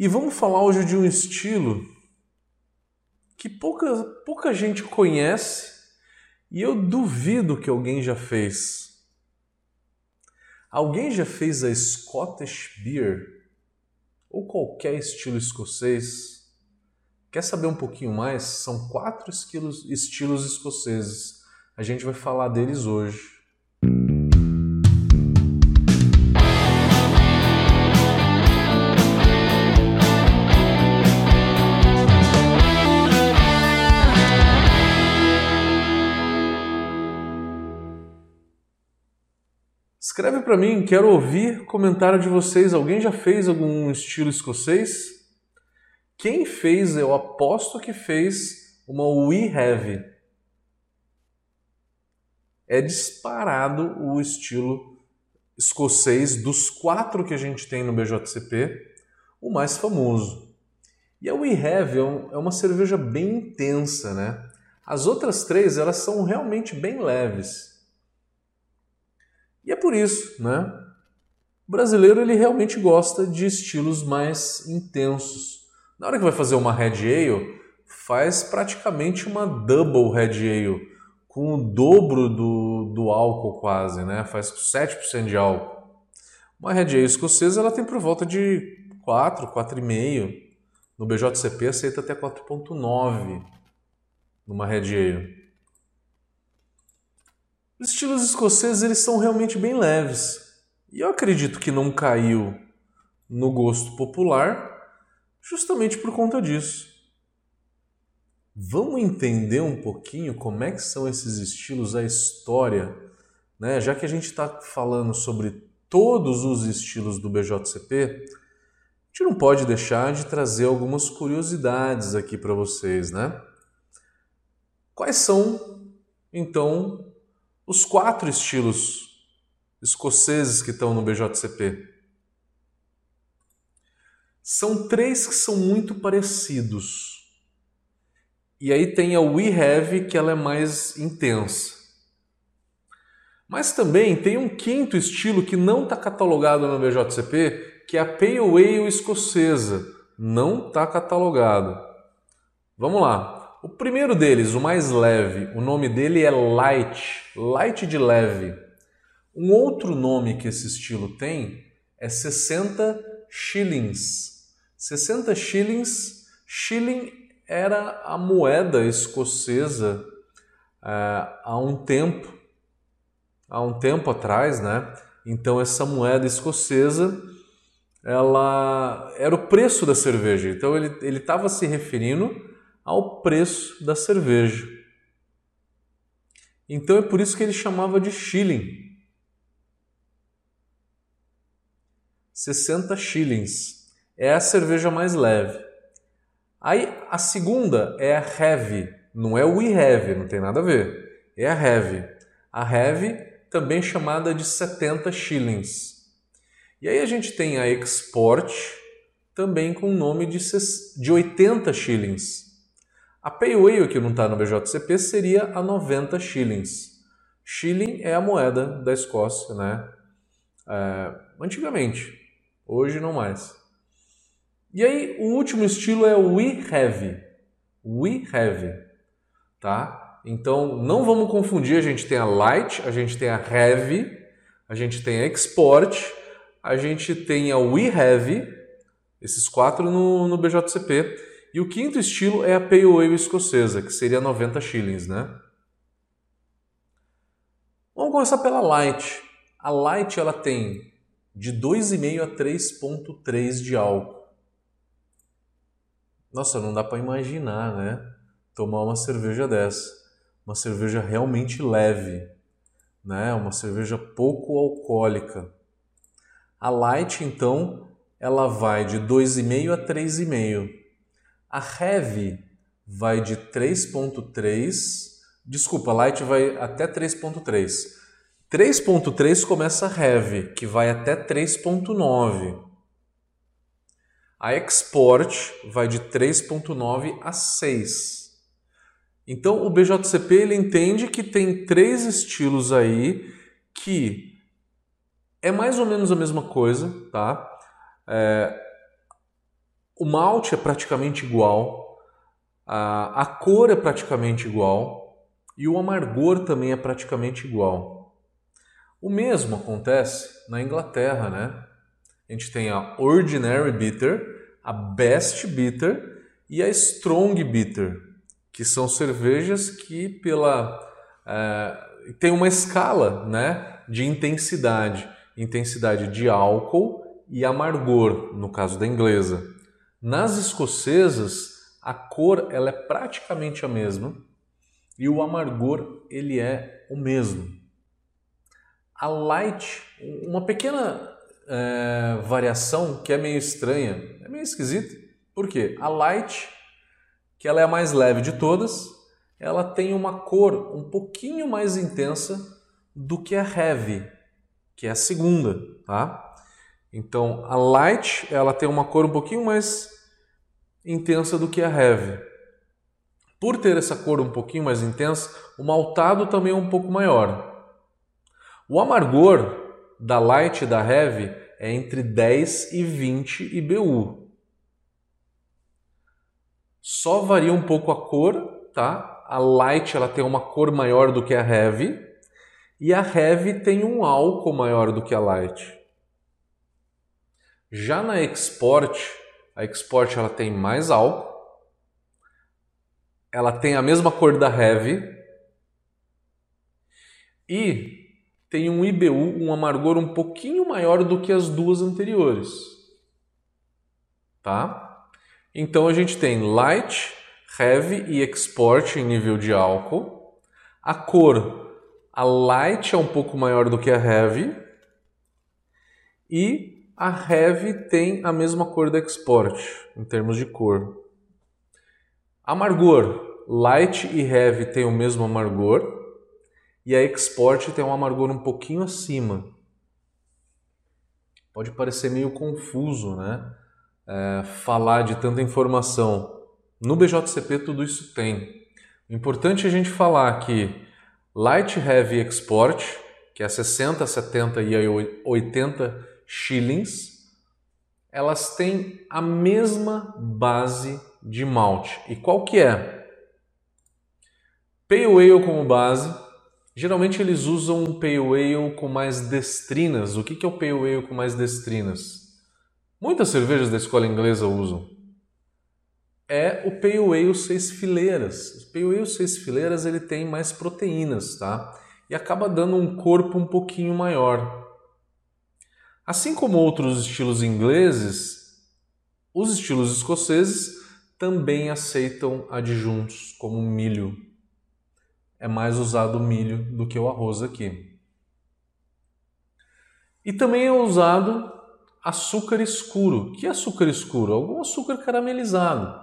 E vamos falar hoje de um estilo que pouca, pouca gente conhece e eu duvido que alguém já fez. Alguém já fez a Scottish Beer ou qualquer estilo escocês? Quer saber um pouquinho mais? São quatro estilos, estilos escoceses. A gente vai falar deles hoje. Escreve para mim, quero ouvir comentário de vocês. Alguém já fez algum estilo escocês? Quem fez, eu aposto que fez uma We Have. É disparado o estilo escocês dos quatro que a gente tem no BJCP, o mais famoso. E a We Have é, é uma cerveja bem intensa, né? As outras três, elas são realmente bem leves. E é por isso, né? O brasileiro ele realmente gosta de estilos mais intensos. Na hora que vai fazer uma Red Ale, faz praticamente uma double Red Ale, com o dobro do, do álcool quase, né? Faz 7% de álcool. Uma Red Ale escocesa ela tem por volta de 4, 4,5. No BJCP aceita até 4,9 numa Red Ale. Os estilos escoceses eles são realmente bem leves. E eu acredito que não caiu no gosto popular justamente por conta disso. Vamos entender um pouquinho como é que são esses estilos, a história, né? Já que a gente está falando sobre todos os estilos do BJCP, a gente não pode deixar de trazer algumas curiosidades aqui para vocês, né? Quais são, então, os quatro estilos escoceses que estão no BJCP. São três que são muito parecidos. E aí tem a We Have, que ela é mais intensa. Mas também tem um quinto estilo que não está catalogado no BJCP, que é a Pale Ale escocesa. Não está catalogado. Vamos lá. O primeiro deles, o mais leve, o nome dele é Light, Light de leve. Um outro nome que esse estilo tem é 60 shillings. 60 shillings, shilling era a moeda escocesa é, há um tempo, há um tempo atrás, né? Então essa moeda escocesa, ela era o preço da cerveja. Então ele estava se referindo ao preço da cerveja. Então é por isso que ele chamava de shilling. 60 shillings. É a cerveja mais leve. Aí a segunda é a heavy. Não é o we have, não tem nada a ver. É a heavy. A heavy também chamada de 70 shillings. E aí a gente tem a export, também com o nome de 80 shillings. A Ale, que não está no BJCP, seria a 90 shillings. Shilling é a moeda da Escócia, né? É, antigamente, hoje não mais. E aí, o último estilo é o We Have. We Have, tá? Então, não vamos confundir, a gente tem a Light, a gente tem a Heavy, a gente tem a Export, a gente tem a We Have, esses quatro no, no BJCP, e o quinto estilo é a Pale Ale escocesa, que seria 90 shillings, né? Vamos começar pela Light. A Light ela tem de 2,5 a 3,3 de álcool. Nossa, não dá para imaginar, né? Tomar uma cerveja dessa. Uma cerveja realmente leve, né? Uma cerveja pouco alcoólica. A Light, então, ela vai de 2,5 a 3,5. A Heavy vai de 3.3, desculpa, Light vai até 3.3. 3.3 começa a Heavy, que vai até 3.9. A Export vai de 3.9 a 6. Então o BJCP ele entende que tem três estilos aí que é mais ou menos a mesma coisa, tá? É, o malte é praticamente igual, a, a cor é praticamente igual e o amargor também é praticamente igual. O mesmo acontece na Inglaterra, né? A gente tem a Ordinary Bitter, a Best Bitter e a Strong Bitter, que são cervejas que pela é, tem uma escala, né, de intensidade, intensidade de álcool e amargor, no caso da inglesa. Nas escocesas, a cor ela é praticamente a mesma e o amargor ele é o mesmo. A light, uma pequena é, variação que é meio estranha, é meio esquisita. Por quê? A light, que ela é a mais leve de todas, ela tem uma cor um pouquinho mais intensa do que a heavy, que é a segunda, tá? Então, a light, ela tem uma cor um pouquinho mais intensa do que a heavy. Por ter essa cor um pouquinho mais intensa, o maltado também é um pouco maior. O amargor da light e da heavy é entre 10 e 20 IBU. Só varia um pouco a cor, tá? A light ela tem uma cor maior do que a heavy e a heavy tem um álcool maior do que a light. Já na export, a export ela tem mais álcool, ela tem a mesma cor da heavy e tem um IBU, um amargor um pouquinho maior do que as duas anteriores. Tá? Então a gente tem light, heavy e export em nível de álcool. A cor, a light é um pouco maior do que a heavy. E a heavy tem a mesma cor da export em termos de cor. Amargor, light e heavy têm o mesmo amargor e a Export tem um amargor um pouquinho acima. Pode parecer meio confuso, né? É, falar de tanta informação. No BJCP tudo isso tem. O importante é a gente falar que Light Heavy Export, que é 60, 70 e 80 shillings, elas têm a mesma base de malte. E qual que é? Pale Ale como base, Geralmente eles usam um Pale Ale com mais destrinas. O que é o Pale Ale com mais destrinas? Muitas cervejas da escola inglesa usam. É o Pale Ale seis fileiras. O Pale Ale seis fileiras ele tem mais proteínas, tá? E acaba dando um corpo um pouquinho maior. Assim como outros estilos ingleses, os estilos escoceses também aceitam adjuntos como milho é mais usado o milho do que o arroz aqui. E também é usado açúcar escuro. Que açúcar escuro? Algum açúcar caramelizado.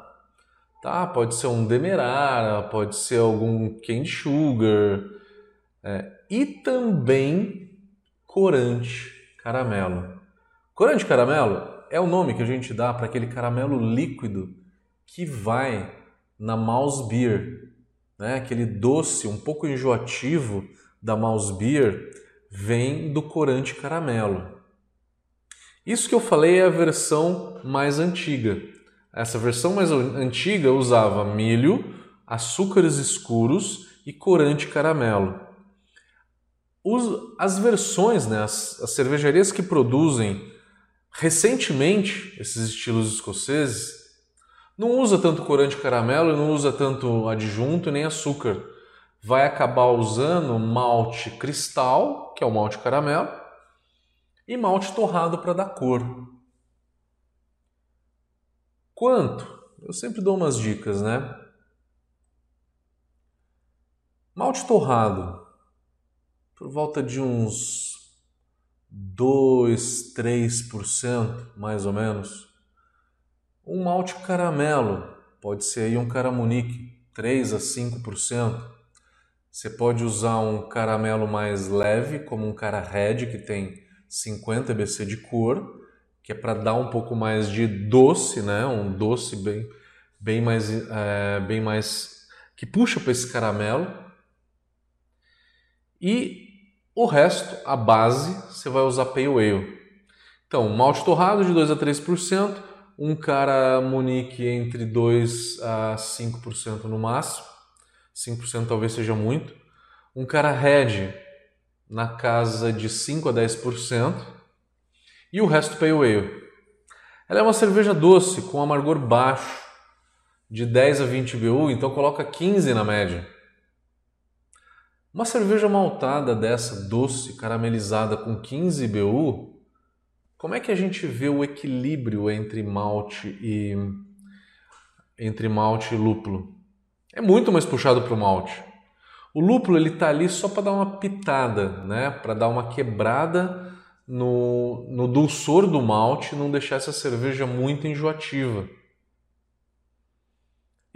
Tá? Pode ser um demerara, pode ser algum cane sugar. É. E também corante caramelo. Corante caramelo é o nome que a gente dá para aquele caramelo líquido que vai na mouse beer, né, aquele doce um pouco enjoativo da mouse beer, vem do corante caramelo. Isso que eu falei é a versão mais antiga. Essa versão mais antiga usava milho, açúcares escuros e corante caramelo. As versões, né, as, as cervejarias que produzem recentemente esses estilos escoceses, não usa tanto corante caramelo, não usa tanto adjunto nem açúcar. Vai acabar usando malte cristal, que é o malte caramelo, e malte torrado para dar cor. Quanto? Eu sempre dou umas dicas, né? Malte torrado, por volta de uns 2, 3% mais ou menos. Um malte caramelo, pode ser aí um caramunique, 3 a 5%. Você pode usar um caramelo mais leve, como um cara red, que tem 50 BC de cor, que é para dar um pouco mais de doce, né? Um doce bem, bem mais, é, bem mais que puxa para esse caramelo. E o resto, a base, você vai usar Pale Ale. Então, malte torrado de 2 a 3%, um cara Monique entre 2 a 5% no máximo, 5% talvez seja muito, um cara Red na casa de 5 a 10% e o resto Pale Ale. Ela é uma cerveja doce com amargor baixo, de 10 a 20 BU, então coloca 15 na média. Uma cerveja maltada dessa, doce, caramelizada com 15 BU, como é que a gente vê o equilíbrio entre malte e entre malte e lúpulo? É muito mais puxado para o malte. O lúpulo ele tá ali só para dar uma pitada, né? Para dar uma quebrada no, no dulçor do malte, não deixar essa cerveja muito enjoativa.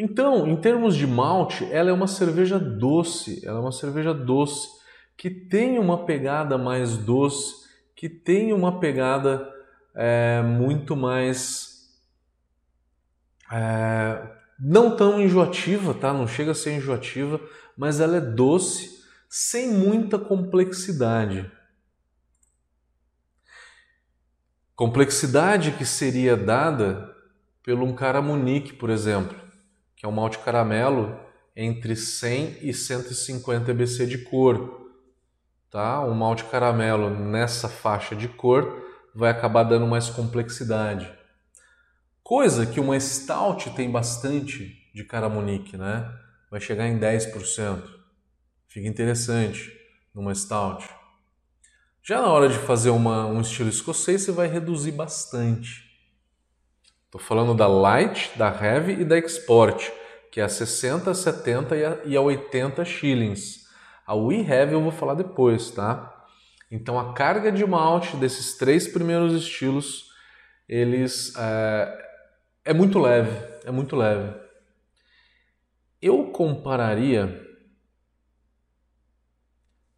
Então, em termos de malte, ela é uma cerveja doce, ela é uma cerveja doce que tem uma pegada mais doce, que tem uma pegada é, muito mais é, não tão enjoativa, tá? Não chega a ser enjoativa, mas ela é doce, sem muita complexidade. Complexidade que seria dada pelo um Caramunique, por exemplo que é um malte caramelo entre 100 e 150 EBC de cor. Tá? Um malte caramelo nessa faixa de cor vai acabar dando mais complexidade. Coisa que uma stout tem bastante de caramunique, né? Vai chegar em 10%. Fica interessante numa stout. Já na hora de fazer uma, um estilo escocês, você vai reduzir bastante. Estou falando da Light, da Heavy e da Export, que é a 60, 70 e a, e a 80 shillings. A We Heavy eu vou falar depois, tá? Então a carga de malte desses três primeiros estilos, eles é, é muito leve, é muito leve. Eu compararia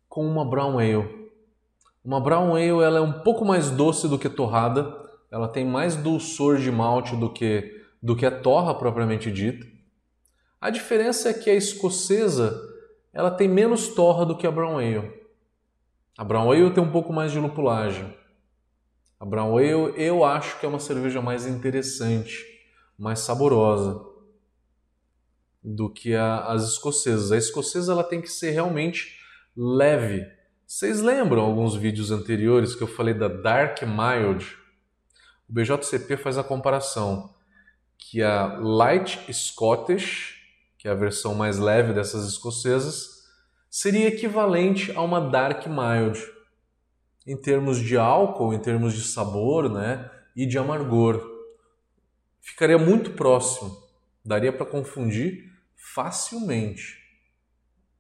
com uma brown ale. Uma brown ale ela é um pouco mais doce do que torrada, ela tem mais dulçor de malte do que, do que a torra propriamente dita. A diferença é que a escocesa ela tem menos torra do que a brown ale. A brown ale tem um pouco mais de lupulagem. A brown ale eu acho que é uma cerveja mais interessante, mais saborosa do que a, as escocesas. A escocesa ela tem que ser realmente leve. Vocês lembram alguns vídeos anteriores que eu falei da Dark Mild? O BJCP faz a comparação que a Light Scottish, que é a versão mais leve dessas escocesas, seria equivalente a uma Dark Mild em termos de álcool, em termos de sabor, né, e de amargor. Ficaria muito próximo, daria para confundir facilmente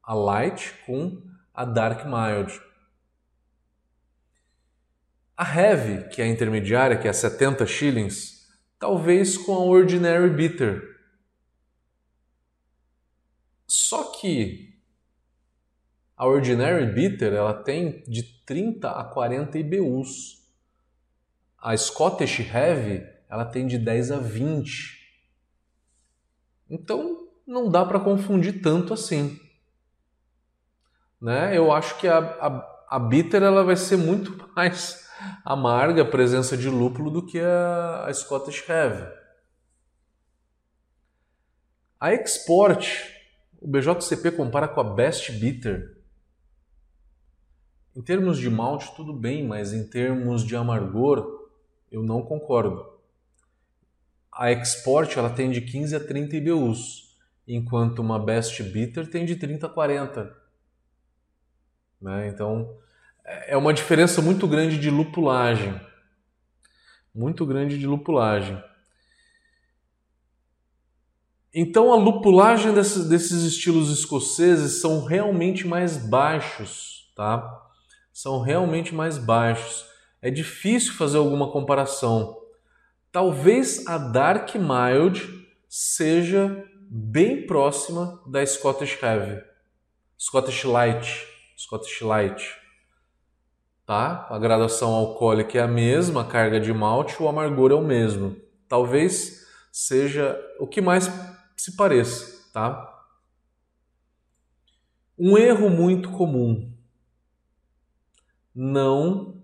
a Light com a Dark Mild. A Heavy, que é a intermediária, que é 70 shillings, talvez com a Ordinary Bitter. Só que a Ordinary Bitter ela tem de 30 a 40 IBUs. A Scottish Heavy ela tem de 10 a 20. Então não dá para confundir tanto assim. Né? Eu acho que a, a, a bitter ela vai ser muito mais amarga a presença de lúpulo do que a, a Scottish Heavy. A Export, o BJCP compara com a Best Bitter. Em termos de malte, tudo bem, mas em termos de amargor, eu não concordo. A Export ela tem de 15 a 30 IBUs, enquanto uma Best Bitter tem de 30 a 40. Né? Então, é uma diferença muito grande de lupulagem. Muito grande de lupulagem. Então a lupulagem desses, desses estilos escoceses são realmente mais baixos, tá? São realmente mais baixos. É difícil fazer alguma comparação. Talvez a Dark Mild seja bem próxima da Scottish Heavy, Scottish Light, Scottish Light tá? A graduação alcoólica é a mesma, a carga de malte, o amargor é o mesmo. Talvez seja o que mais se pareça, tá? Um erro muito comum. Não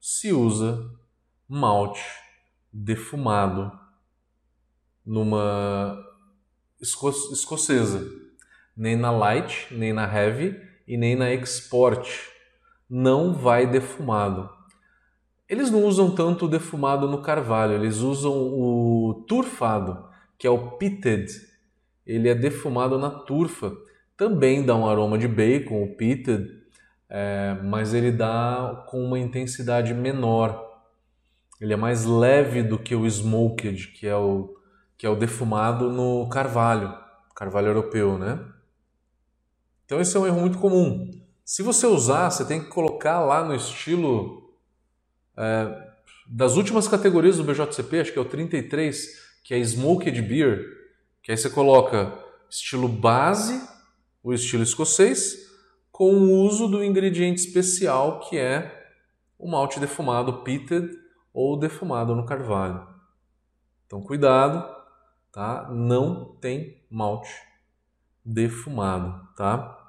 se usa malte defumado numa esco escocesa, nem na light, nem na heavy e nem na export. Não vai defumado. Eles não usam tanto o defumado no carvalho, eles usam o turfado, que é o pitted. Ele é defumado na turfa. Também dá um aroma de bacon, o pitted, é, mas ele dá com uma intensidade menor. Ele é mais leve do que o smoked, que é o, que é o defumado no carvalho, carvalho europeu, né? Então esse é um erro muito comum. Se você usar, você tem que colocar lá no estilo é, das últimas categorias do BJCP, acho que é o 33, que é Smoked Beer, que aí você coloca estilo base, o estilo escocês, com o uso do ingrediente especial que é o malte defumado pitted ou defumado no carvalho. Então cuidado, tá? Não tem malte defumado, tá?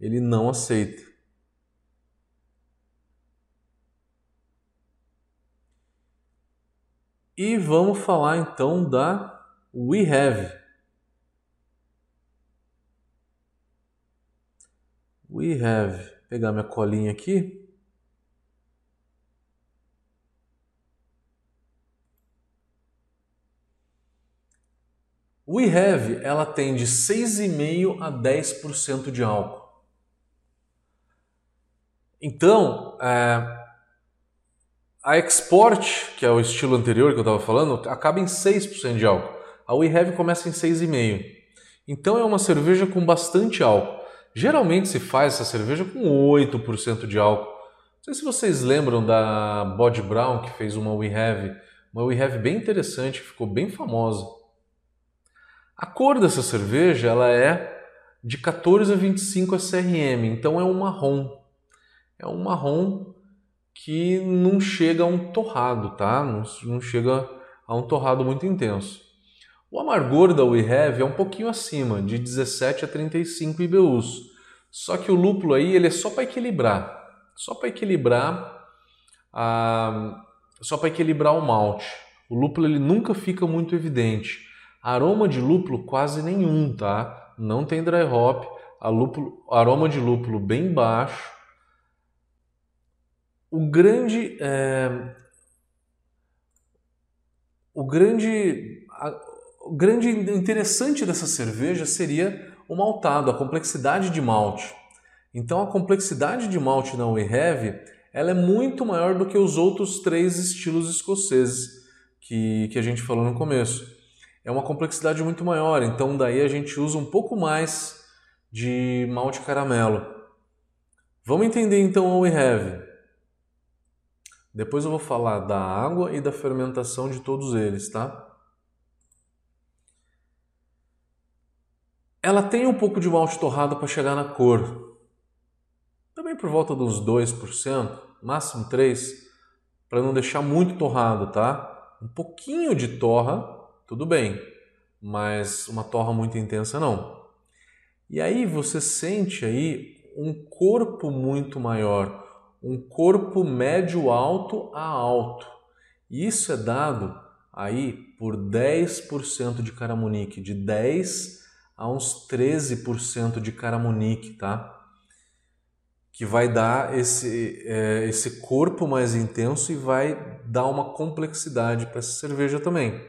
Ele não aceita. E vamos falar então da We Have. We have. Vou pegar minha colinha aqui. We have, ela tem de 6,5 a 10% de álcool. Então, é, a Export, que é o estilo anterior que eu estava falando, acaba em 6% de álcool. A We Have começa em 6,5%. Então é uma cerveja com bastante álcool. Geralmente se faz essa cerveja com 8% de álcool. Não sei se vocês lembram da Bod Brown, que fez uma We Have, uma We Have bem interessante, ficou bem famosa. A cor dessa cerveja ela é de 14 a 25 SRM, então é um marrom. É um marrom que não chega a um torrado, tá? Não, não chega a um torrado muito intenso. O amargor da We Have é um pouquinho acima, de 17 a 35 IBUs. Só que o lúpulo aí ele é só para equilibrar, só para equilibrar a, só para equilibrar o malte. O lúpulo ele nunca fica muito evidente. Aroma de lúpulo quase nenhum, tá? Não tem dry hop. Lúpulo, aroma de lúpulo bem baixo. O grande é, o grande o grande interessante dessa cerveja seria o maltado, a complexidade de malte. Então a complexidade de malte na We Have ela é muito maior do que os outros três estilos escoceses que, que a gente falou no começo. É uma complexidade muito maior, então daí a gente usa um pouco mais de malte caramelo. Vamos entender então a We Have. Depois eu vou falar da água e da fermentação de todos eles, tá? Ela tem um pouco de malte torrado para chegar na cor. Também por volta dos 2%, máximo 3%, para não deixar muito torrado, tá? Um pouquinho de torra, tudo bem, mas uma torra muito intensa não. E aí você sente aí um corpo muito maior, um corpo médio alto a alto. Isso é dado aí por 10% de caramonique, de 10 a uns 13% de caramonique, tá? Que vai dar esse, é, esse corpo mais intenso e vai dar uma complexidade para essa cerveja também.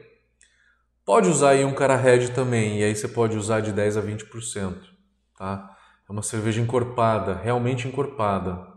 Pode usar aí um cara red também, e aí você pode usar de 10 a 20%, tá? É uma cerveja encorpada, realmente encorpada.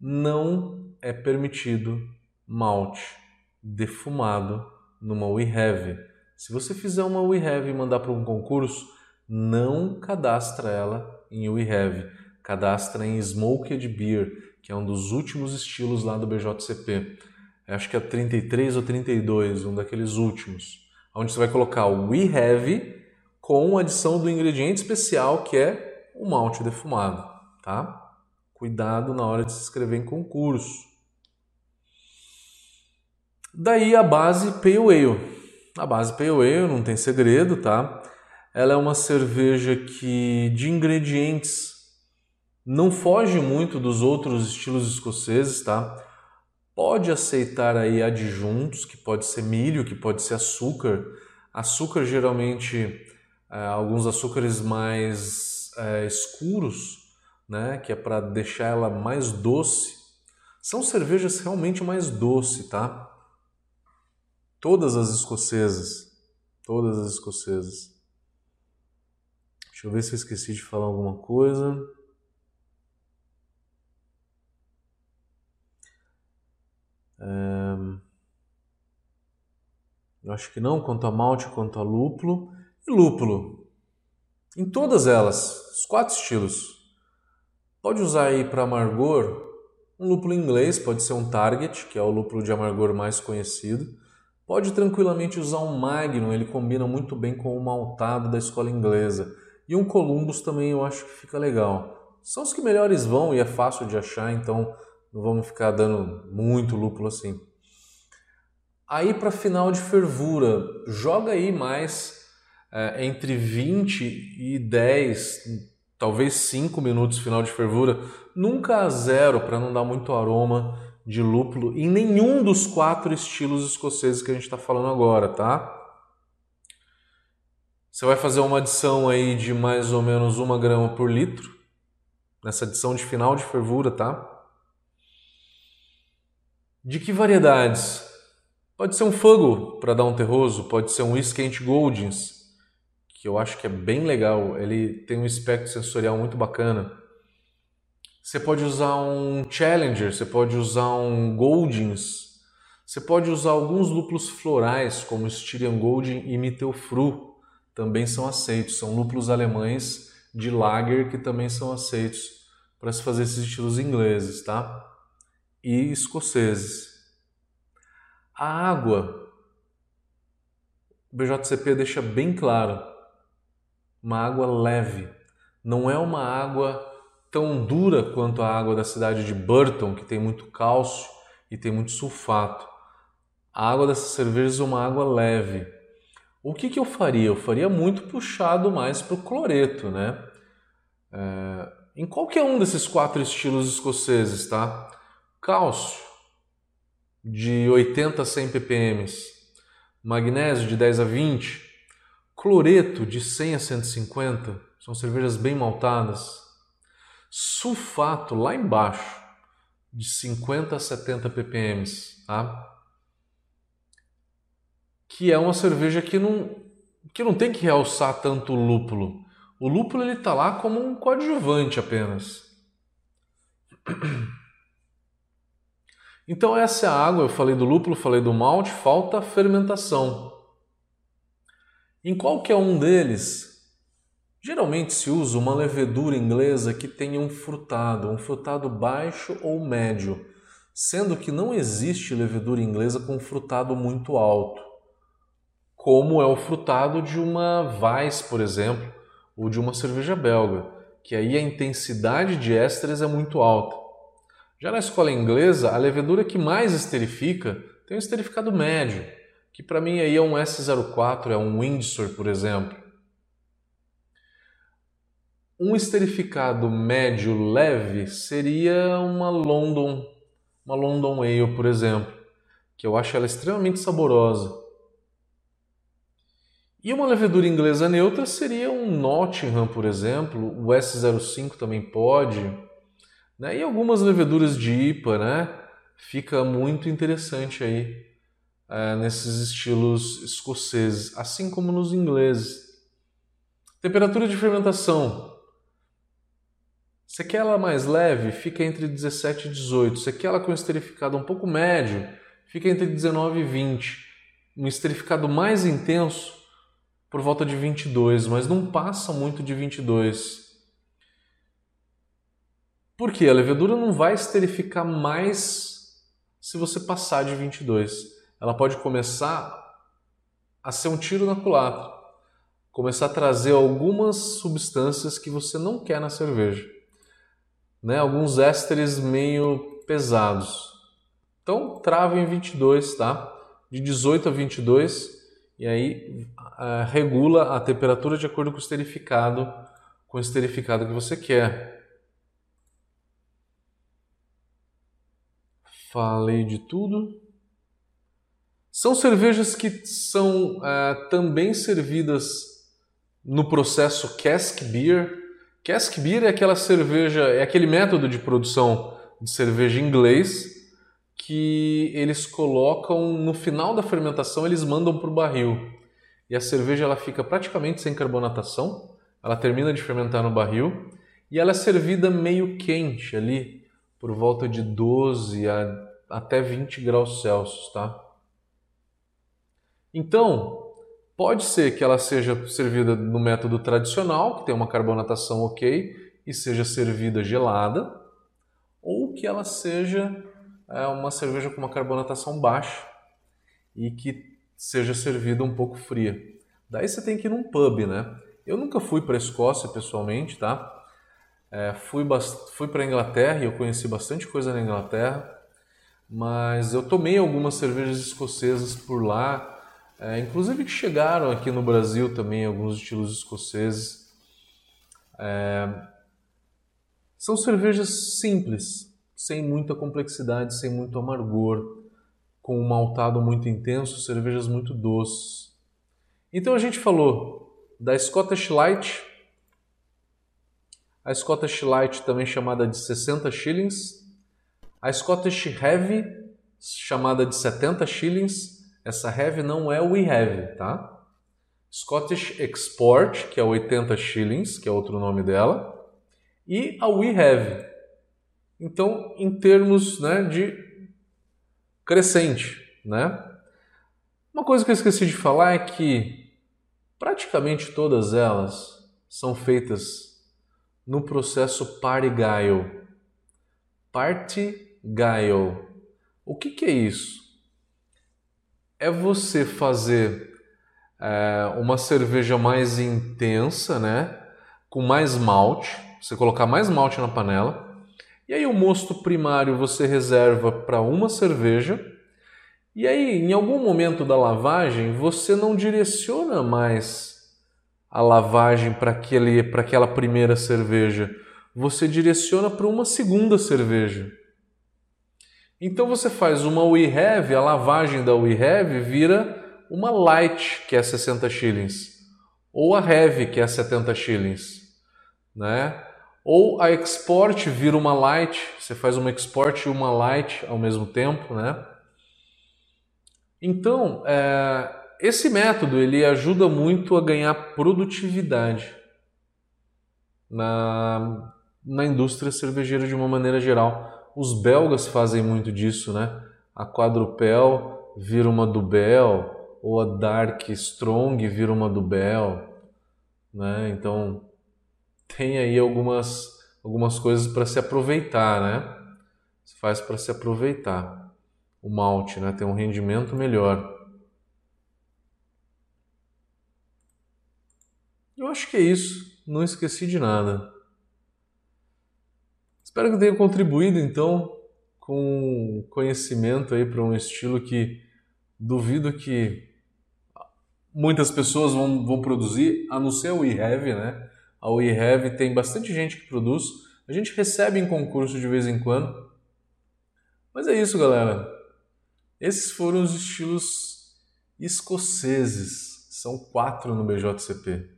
Não é permitido malte defumado numa We Have se você fizer uma We Have e mandar para um concurso, não cadastra ela em We Have, cadastra em Smoked Beer, que é um dos últimos estilos lá do BJCP. Acho que é 33 ou 32, um daqueles últimos. Onde você vai colocar o We Have com adição do ingrediente especial que é o malte defumado, tá? Cuidado na hora de se inscrever em concurso. Daí a base Pale Ale. A base Pale Ale não tem segredo, tá? Ela é uma cerveja que de ingredientes não foge muito dos outros estilos escoceses, tá? Pode aceitar aí adjuntos, que pode ser milho, que pode ser açúcar. Açúcar geralmente, é, alguns açúcares mais é, escuros, né, que é para deixar ela mais doce. São cervejas realmente mais doce, tá? Todas as escocesas, todas as escocesas. Deixa eu ver se eu esqueci de falar alguma coisa. É... Eu acho que não, quanto a malte, quanto a lúpulo. E lúpulo. Em todas elas, os quatro estilos. Pode usar aí para amargor um lúpulo inglês, pode ser um Target, que é o lúpulo de amargor mais conhecido. Pode tranquilamente usar um Magnum, ele combina muito bem com o maltado da escola inglesa. E um Columbus também eu acho que fica legal. São os que melhores vão e é fácil de achar, então não vamos ficar dando muito lúpulo assim. Aí para final de fervura, joga aí mais é, entre 20 e 10, talvez 5 minutos final de fervura, nunca a zero para não dar muito aroma de lúpulo em nenhum dos quatro estilos escoceses que a gente está falando agora, tá? Você vai fazer uma adição aí de mais ou menos uma grama por litro nessa adição de final de fervura, tá? De que variedades? Pode ser um Fuggle para dar um terroso, pode ser um Whiskent Goldings, que eu acho que é bem legal. Ele tem um espectro sensorial muito bacana. Você pode usar um Challenger, você pode usar um Goldings, você pode usar alguns lúpulos florais, como Styrian Golding e Mittelfru, também são aceitos. São lúpulos alemães de lager que também são aceitos para se fazer esses estilos ingleses, tá? E escoceses. A água, o BJCP deixa bem claro, uma água leve, não é uma água tão dura quanto a água da cidade de Burton, que tem muito cálcio e tem muito sulfato. A água dessas cervejas é uma água leve. O que, que eu faria? Eu faria muito puxado mais para o cloreto, né? É, em qualquer um desses quatro estilos escoceses, tá? Cálcio, de 80 a 100 ppm, magnésio de 10 a 20, cloreto de 100 a 150, são cervejas bem maltadas, sulfato lá embaixo, de 50 a 70 ppm, tá? que é uma cerveja que não, que não tem que realçar tanto o lúpulo. O lúpulo ele está lá como um coadjuvante apenas. Então essa é a água, eu falei do lúpulo, falei do malte, falta a fermentação. Em qualquer um deles, geralmente se usa uma levedura inglesa que tenha um frutado, um frutado baixo ou médio, sendo que não existe levedura inglesa com frutado muito alto, como é o frutado de uma Weiss, por exemplo, ou de uma cerveja belga, que aí a intensidade de ésteres é muito alta. Já na escola inglesa, a levedura que mais esterifica tem um esterificado médio, que para mim aí é um S04, é um Windsor, por exemplo. Um esterificado médio leve seria uma London, uma London Ale, por exemplo, que eu acho ela extremamente saborosa. E uma levedura inglesa neutra seria um Nottingham, por exemplo, o S05 também pode, né? E algumas leveduras de IPA, né? Fica muito interessante aí é, nesses estilos escoceses, assim como nos ingleses. Temperatura de fermentação. Se quer ela mais leve, fica entre 17 e 18. Se quer ela com esterificado um pouco médio, fica entre 19 e 20. Um esterificado mais intenso, por volta de 22, mas não passa muito de 22. Porque a levedura não vai esterificar mais se você passar de 22. Ela pode começar a ser um tiro na culatra, começar a trazer algumas substâncias que você não quer na cerveja, né? Alguns ésteres meio pesados. Então, trava em 22, tá? De 18 a 22 e aí uh, regula a temperatura de acordo com o esterificado, com o esterificado que você quer. Falei de tudo. São cervejas que são uh, também servidas no processo cask beer. Cask beer é aquela cerveja, é aquele método de produção de cerveja inglês que eles colocam no final da fermentação, eles mandam para o barril. E a cerveja ela fica praticamente sem carbonatação, ela termina de fermentar no barril e ela é servida meio quente ali, por volta de 12 a até 20 graus Celsius, tá? Então, pode ser que ela seja servida no método tradicional, que tem uma carbonatação ok, e seja servida gelada, ou que ela seja é, uma cerveja com uma carbonatação baixa e que seja servida um pouco fria. Daí você tem que ir num pub, né? Eu nunca fui para a Escócia pessoalmente, tá? É, fui fui para a Inglaterra e eu conheci bastante coisa na Inglaterra, mas eu tomei algumas cervejas escocesas por lá, é, inclusive que chegaram aqui no Brasil também, alguns estilos escoceses. É, são cervejas simples, sem muita complexidade, sem muito amargor, com um maltado muito intenso, cervejas muito doces. Então a gente falou da Scottish Light, a Scottish Light também chamada de 60 shillings, a Scottish Heavy chamada de 70 shillings, essa Heavy não é We Have, tá? Scottish Export, que é 80 shillings, que é outro nome dela, e a We Have. Então, em termos né, de crescente, né? Uma coisa que eu esqueci de falar é que praticamente todas elas são feitas no processo Party-Gyle. Party-Gyle. O que, que é isso? É você fazer é, uma cerveja mais intensa, né? Com mais malte. Você colocar mais malte na panela. E aí o mosto primário você reserva para uma cerveja. E aí, em algum momento da lavagem, você não direciona mais a lavagem para aquela primeira cerveja. Você direciona para uma segunda cerveja. Então você faz uma We Have, a lavagem da We Have vira uma Light, que é 60 shillings, ou a Heavy, que é 70 shillings, né? Ou a Export vira uma Light, você faz uma Export e uma Light ao mesmo tempo, né? Então, é, esse método ele ajuda muito a ganhar produtividade na, na indústria cervejeira de uma maneira geral. Os belgas fazem muito disso, né? A quadrupel vira uma dubel, ou a dark strong vira uma dubel, né? Então tem aí algumas algumas coisas para se aproveitar, né? Se faz para se aproveitar o malte, né? Tem um rendimento melhor. Eu acho que é isso. Não esqueci de nada. Espero que tenha contribuído então com conhecimento aí para um estilo que duvido que muitas pessoas vão, vão produzir, a não ser o WeHave, né? A WeHave tem bastante gente que produz. A gente recebe em concurso de vez em quando. Mas é isso, galera. Esses foram os estilos escoceses. São quatro no BJCP.